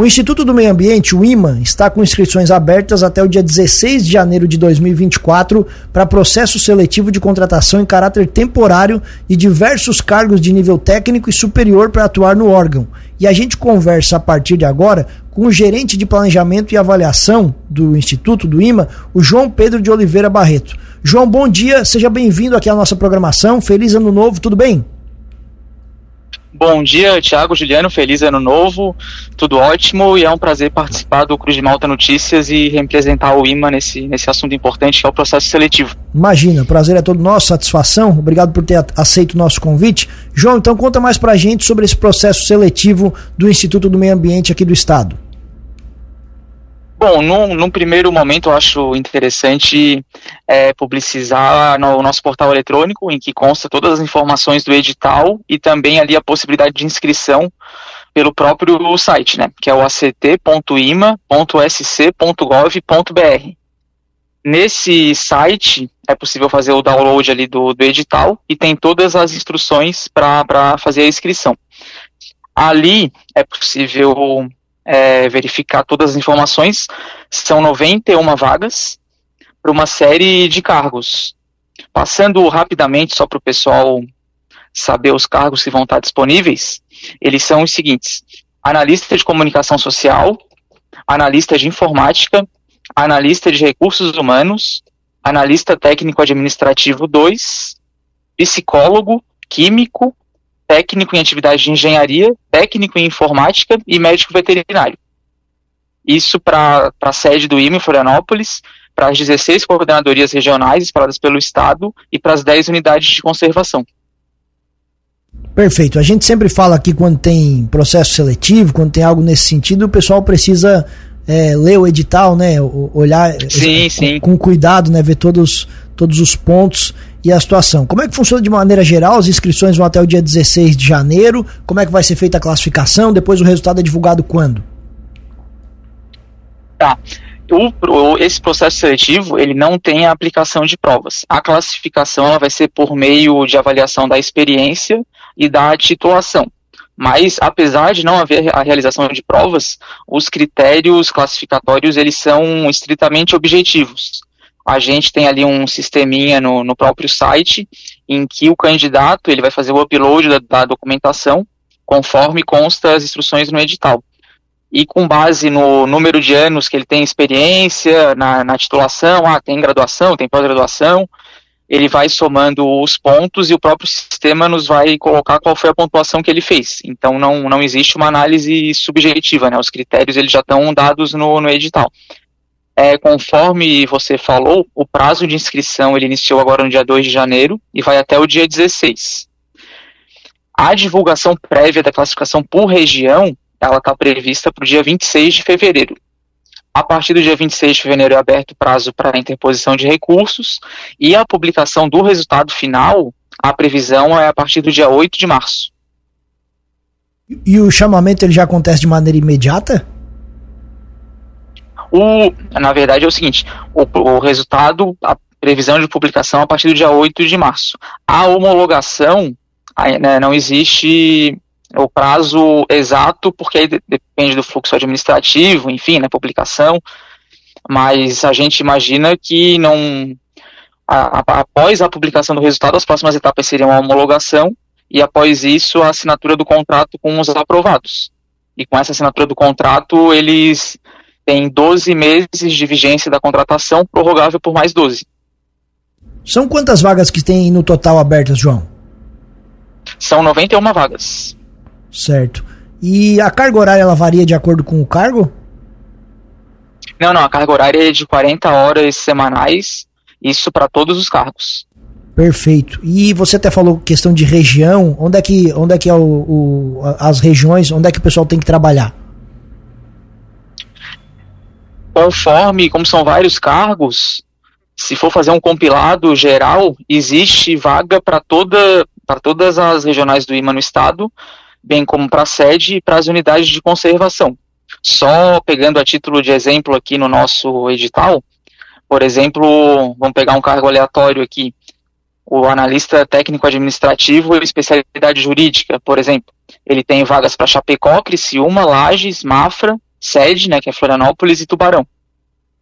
O Instituto do Meio Ambiente, o IMA, está com inscrições abertas até o dia 16 de janeiro de 2024 para processo seletivo de contratação em caráter temporário e diversos cargos de nível técnico e superior para atuar no órgão. E a gente conversa a partir de agora com o gerente de planejamento e avaliação do Instituto do IMA, o João Pedro de Oliveira Barreto. João, bom dia, seja bem-vindo aqui à nossa programação. Feliz ano novo, tudo bem? Bom dia, Thiago, Juliano, feliz ano novo, tudo ótimo e é um prazer participar do Cruz de Malta Notícias e representar o IMA nesse, nesse assunto importante que é o processo seletivo. Imagina, prazer é todo nosso, satisfação, obrigado por ter aceito o nosso convite. João, então conta mais pra gente sobre esse processo seletivo do Instituto do Meio Ambiente aqui do Estado. Bom, num, num, primeiro momento eu acho interessante é, publicizar no, o nosso portal eletrônico, em que consta todas as informações do edital e também ali a possibilidade de inscrição pelo próprio site, né, que é o act.ima.sc.gov.br. Nesse site é possível fazer o download ali do, do edital e tem todas as instruções para fazer a inscrição. Ali é possível é, verificar todas as informações. São 91 vagas para uma série de cargos. Passando rapidamente, só para o pessoal saber os cargos que vão estar disponíveis, eles são os seguintes: analista de comunicação social, analista de informática, analista de recursos humanos, analista técnico administrativo 2, psicólogo, químico, técnico em atividade de engenharia, técnico em informática e médico veterinário. Isso para a sede do IME em Florianópolis, para as 16 coordenadorias regionais espalhadas pelo Estado e para as 10 unidades de conservação. Perfeito. A gente sempre fala aqui quando tem processo seletivo, quando tem algo nesse sentido, o pessoal precisa é, ler o edital, né? Olhar sim, com, sim. com cuidado, né? Ver todos, todos os pontos e a situação. Como é que funciona de maneira geral? As inscrições vão até o dia 16 de janeiro. Como é que vai ser feita a classificação? Depois o resultado é divulgado quando? Tá. O, esse processo seletivo ele não tem a aplicação de provas. A classificação ela vai ser por meio de avaliação da experiência e da titulação. Mas apesar de não haver a realização de provas, os critérios classificatórios eles são estritamente objetivos a gente tem ali um sisteminha no, no próprio site em que o candidato ele vai fazer o upload da, da documentação conforme consta as instruções no edital. E com base no número de anos que ele tem experiência, na, na titulação, ah, tem graduação, tem pós-graduação, ele vai somando os pontos e o próprio sistema nos vai colocar qual foi a pontuação que ele fez. Então não, não existe uma análise subjetiva, né? Os critérios eles já estão dados no, no edital. É, conforme você falou, o prazo de inscrição ele iniciou agora no dia 2 de janeiro e vai até o dia 16. A divulgação prévia da classificação por região, ela está prevista para o dia 26 de fevereiro. A partir do dia 26 de fevereiro é aberto o prazo para interposição de recursos e a publicação do resultado final, a previsão é a partir do dia 8 de março. E o chamamento ele já acontece de maneira imediata? O, na verdade é o seguinte, o, o resultado, a previsão de publicação a partir do dia 8 de março. A homologação, né, não existe o prazo exato, porque aí depende do fluxo administrativo, enfim, né, publicação, mas a gente imagina que não, após a publicação do resultado, as próximas etapas seriam a homologação e após isso a assinatura do contrato com os aprovados. E com essa assinatura do contrato, eles tem 12 meses de vigência da contratação, prorrogável por mais 12. São quantas vagas que tem no total abertas, João? São 91 vagas. Certo. E a carga horária ela varia de acordo com o cargo? Não, não, a carga horária é de 40 horas semanais, isso para todos os cargos. Perfeito. E você até falou questão de região, onde é que, onde é, que é o, o as regiões, onde é que o pessoal tem que trabalhar? Conforme, como são vários cargos, se for fazer um compilado geral, existe vaga para toda, para todas as regionais do IMA no estado, bem como para a sede e para as unidades de conservação. Só pegando a título de exemplo aqui no nosso edital, por exemplo, vamos pegar um cargo aleatório aqui, o analista técnico administrativo e especialidade jurídica, por exemplo. Ele tem vagas para Chapecó, Criciúma, Lages, Mafra, sede, né, que é Florianópolis e Tubarão.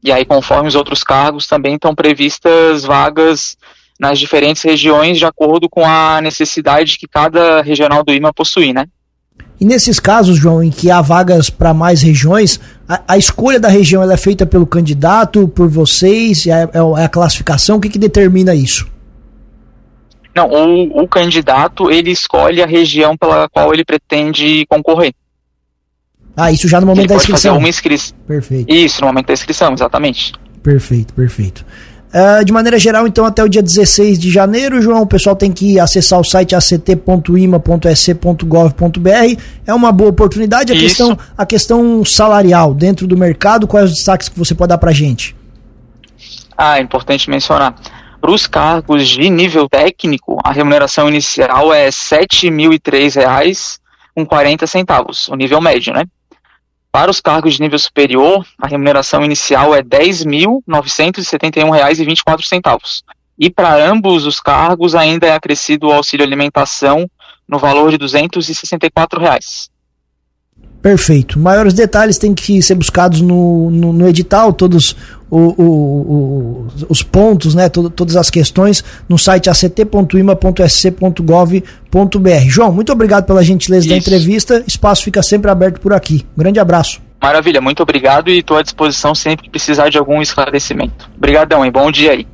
E aí, conforme os outros cargos, também estão previstas vagas nas diferentes regiões de acordo com a necessidade que cada regional do IMA possui, né? E nesses casos, João, em que há vagas para mais regiões, a, a, escolha da região é feita pelo candidato, por vocês, é, é, é a classificação, o que, que determina isso? Não, o, o, candidato ele escolhe a região pela qual ele pretende concorrer. Ah, isso já no momento ele da inscrição. Fazer uma inscrição. Perfeito. Isso, no momento da inscrição, exatamente. Perfeito, perfeito. Uh, de maneira geral, então, até o dia 16 de janeiro, João, o pessoal tem que acessar o site act.ima.sc.gov.br. É uma boa oportunidade. A questão, a questão salarial dentro do mercado, quais os destaques que você pode dar para gente? Ah, é importante mencionar. Para os cargos de nível técnico, a remuneração inicial é R$ 7.003,40, o nível médio, né? Para os cargos de nível superior, a remuneração inicial é R$ 10.971,24. E para ambos os cargos ainda é acrescido o auxílio alimentação no valor de 264 reais. Perfeito. Maiores detalhes têm que ser buscados no, no, no edital, todos o, o, o, os pontos, né, todo, todas as questões no site act.ima.sc.gov.br. João, muito obrigado pela gentileza Isso. da entrevista. Espaço fica sempre aberto por aqui. Um grande abraço. Maravilha, muito obrigado e estou à disposição sempre que precisar de algum esclarecimento. Obrigadão e bom dia aí.